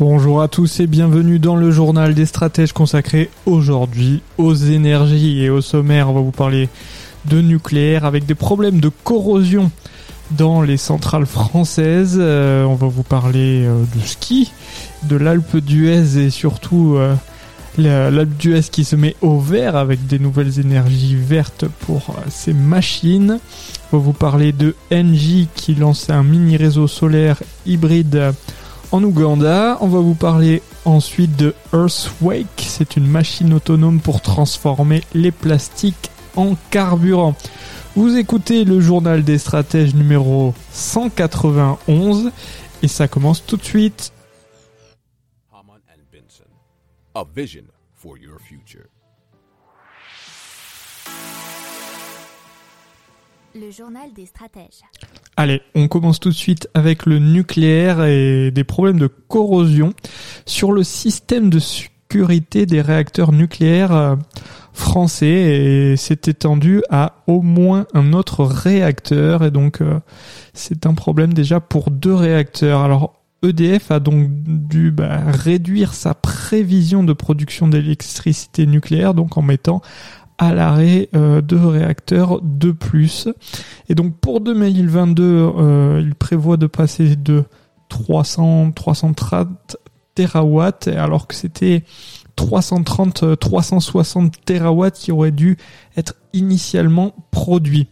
Bonjour à tous et bienvenue dans le journal des stratèges consacré aujourd'hui aux énergies et au sommaire. On va vous parler de nucléaire avec des problèmes de corrosion dans les centrales françaises. Euh, on va vous parler euh, de ski, de l'Alpe d'Huez et surtout euh, l'Alpe d'Huez qui se met au vert avec des nouvelles énergies vertes pour ses machines. On va vous parler de Engie qui lance un mini réseau solaire hybride en Ouganda. On va vous parler ensuite de Earthwake. C'est une machine autonome pour transformer les plastiques en carburant. Vous écoutez le journal des stratèges numéro 191 et ça commence tout de suite. Le journal des stratèges. Allez, on commence tout de suite avec le nucléaire et des problèmes de corrosion sur le système de sécurité des réacteurs nucléaires euh, français et c'est étendu à au moins un autre réacteur et donc euh, c'est un problème déjà pour deux réacteurs. Alors EDF a donc dû bah, réduire sa prévision de production d'électricité nucléaire donc en mettant à l'arrêt euh, de réacteurs de plus. Et donc pour 2022, euh, il prévoit de passer de 300 330 terawatts alors que c'était 330 360 terawatts qui auraient dû être initialement produits.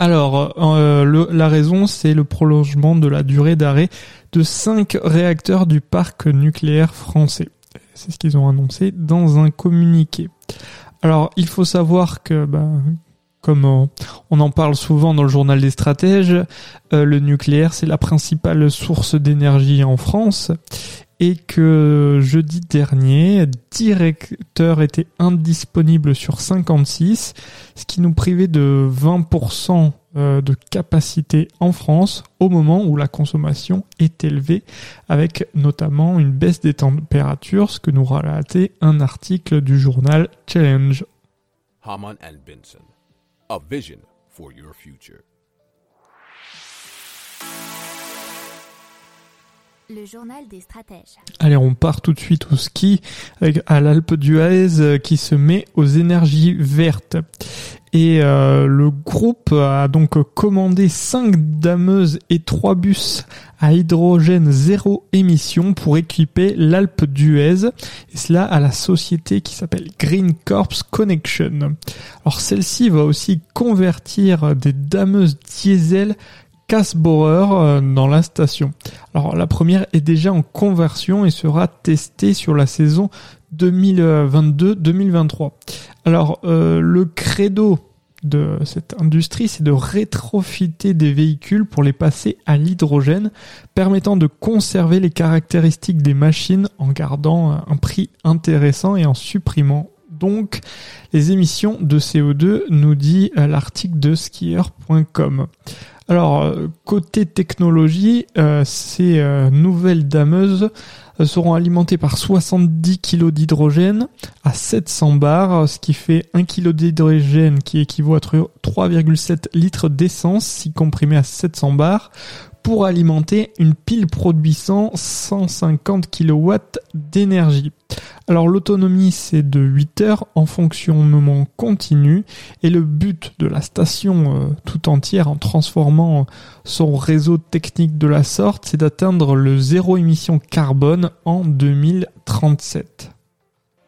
Alors, euh, la raison, c'est le prolongement de la durée d'arrêt de 5 réacteurs du parc nucléaire français. C'est ce qu'ils ont annoncé dans un communiqué. Alors, il faut savoir que, bah, comme on en parle souvent dans le journal des stratèges, euh, le nucléaire c'est la principale source d'énergie en France et que jeudi dernier, 10 réacteurs étaient indisponibles sur 56, ce qui nous privait de 20% euh, de capacité en France au moment où la consommation est élevée, avec notamment une baisse des températures, ce que nous relatait un article du journal Challenge. Haman and a vision for your future. Le journal des stratèges. Allez, on part tout de suite au ski avec à l'Alpe d'Huez euh, qui se met aux énergies vertes. Et euh, le groupe a donc commandé 5 dameuses et 3 bus à hydrogène zéro émission pour équiper l'Alpe d'Huez, et cela à la société qui s'appelle Green Corps Connection. Alors celle-ci va aussi convertir des dameuses diesel Casborer euh, dans la station. Alors la première est déjà en conversion et sera testée sur la saison 2022-2023. Alors euh, le credo de cette industrie, c'est de rétrofiter des véhicules pour les passer à l'hydrogène, permettant de conserver les caractéristiques des machines en gardant un prix intéressant et en supprimant donc les émissions de CO2, nous dit euh, l'article de skier.com. Alors, euh, côté technologie, euh, ces euh, nouvelles dameuses seront alimentées par 70 kg d'hydrogène à 700 bars, ce qui fait 1 kg d'hydrogène qui équivaut à 3,7 litres d'essence si comprimé à 700 bars pour alimenter une pile produisant 150 kW d'énergie. Alors l'autonomie c'est de 8 heures en fonctionnement continu et le but de la station euh, tout entière en transformant son réseau technique de la sorte c'est d'atteindre le zéro émission carbone en 2037.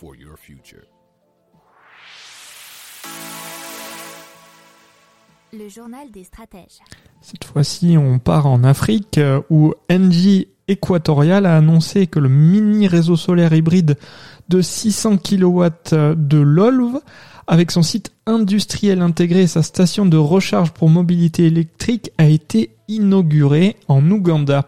For your future. Le journal des stratèges. Cette fois-ci, on part en Afrique euh, où Engie Equatorial a annoncé que le mini réseau solaire hybride de 600 kW de LOLV avec son site industriel intégré et sa station de recharge pour mobilité électrique a été inauguré en Ouganda.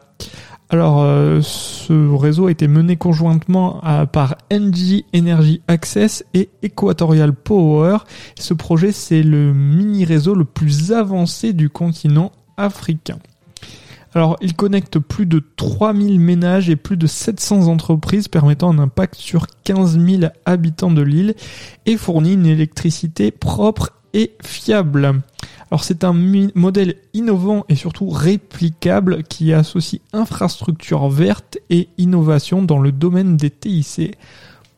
Alors, euh, ce réseau a été mené conjointement par NG Energy Access et Equatorial Power. Ce projet, c'est le mini-réseau le plus avancé du continent africain. Alors, il connecte plus de 3000 ménages et plus de 700 entreprises permettant un impact sur 15 000 habitants de l'île et fournit une électricité propre et fiable. Alors c'est un modèle innovant et surtout réplicable qui associe infrastructure verte et innovation dans le domaine des TIC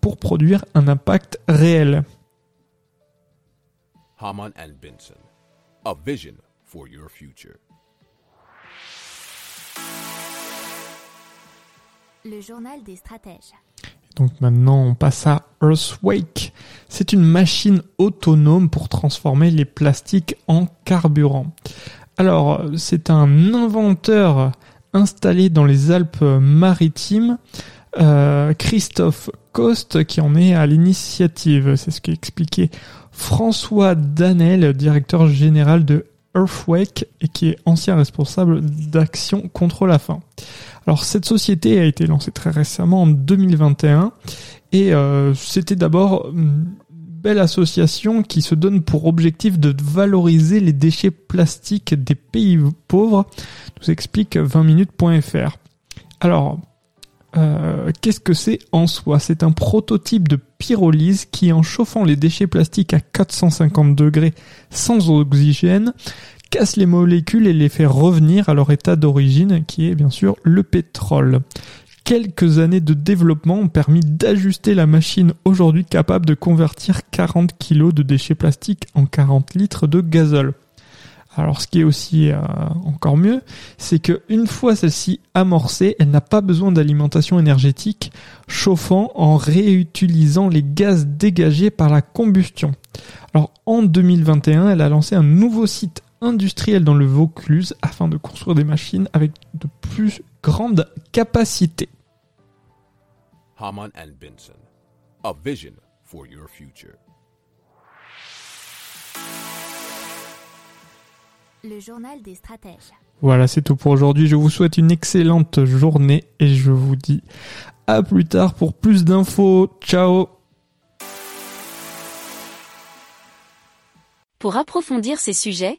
pour produire un impact réel. Haman and Benson. A vision for your future. Le journal des stratèges. Donc maintenant on passe à Earthwake. C'est une machine autonome pour transformer les plastiques en carburant. Alors c'est un inventeur installé dans les Alpes-Maritimes, euh, Christophe Coste, qui en est à l'initiative. C'est ce qu'a expliqué François Danel, directeur général de Earthwake et qui est ancien responsable d'action contre la faim. Alors cette société a été lancée très récemment en 2021 et euh, c'était d'abord une belle association qui se donne pour objectif de valoriser les déchets plastiques des pays pauvres, nous explique 20minutes.fr. Alors, euh, qu'est-ce que c'est en soi? C'est un prototype de pyrolyse qui, en chauffant les déchets plastiques à 450 degrés sans oxygène, casse les molécules et les fait revenir à leur état d'origine, qui est bien sûr le pétrole. Quelques années de développement ont permis d'ajuster la machine aujourd'hui capable de convertir 40 kg de déchets plastiques en 40 litres de gazole. Alors ce qui est aussi euh, encore mieux, c'est que une fois celle-ci amorcée, elle n'a pas besoin d'alimentation énergétique, chauffant en réutilisant les gaz dégagés par la combustion. Alors en 2021, elle a lancé un nouveau site industriel dans le Vaucluse afin de construire des machines avec de plus grandes capacités. Haman and Benson. A vision for your future. Le journal des stratèges. Voilà, c'est tout pour aujourd'hui. Je vous souhaite une excellente journée et je vous dis à plus tard pour plus d'infos. Ciao Pour approfondir ces sujets,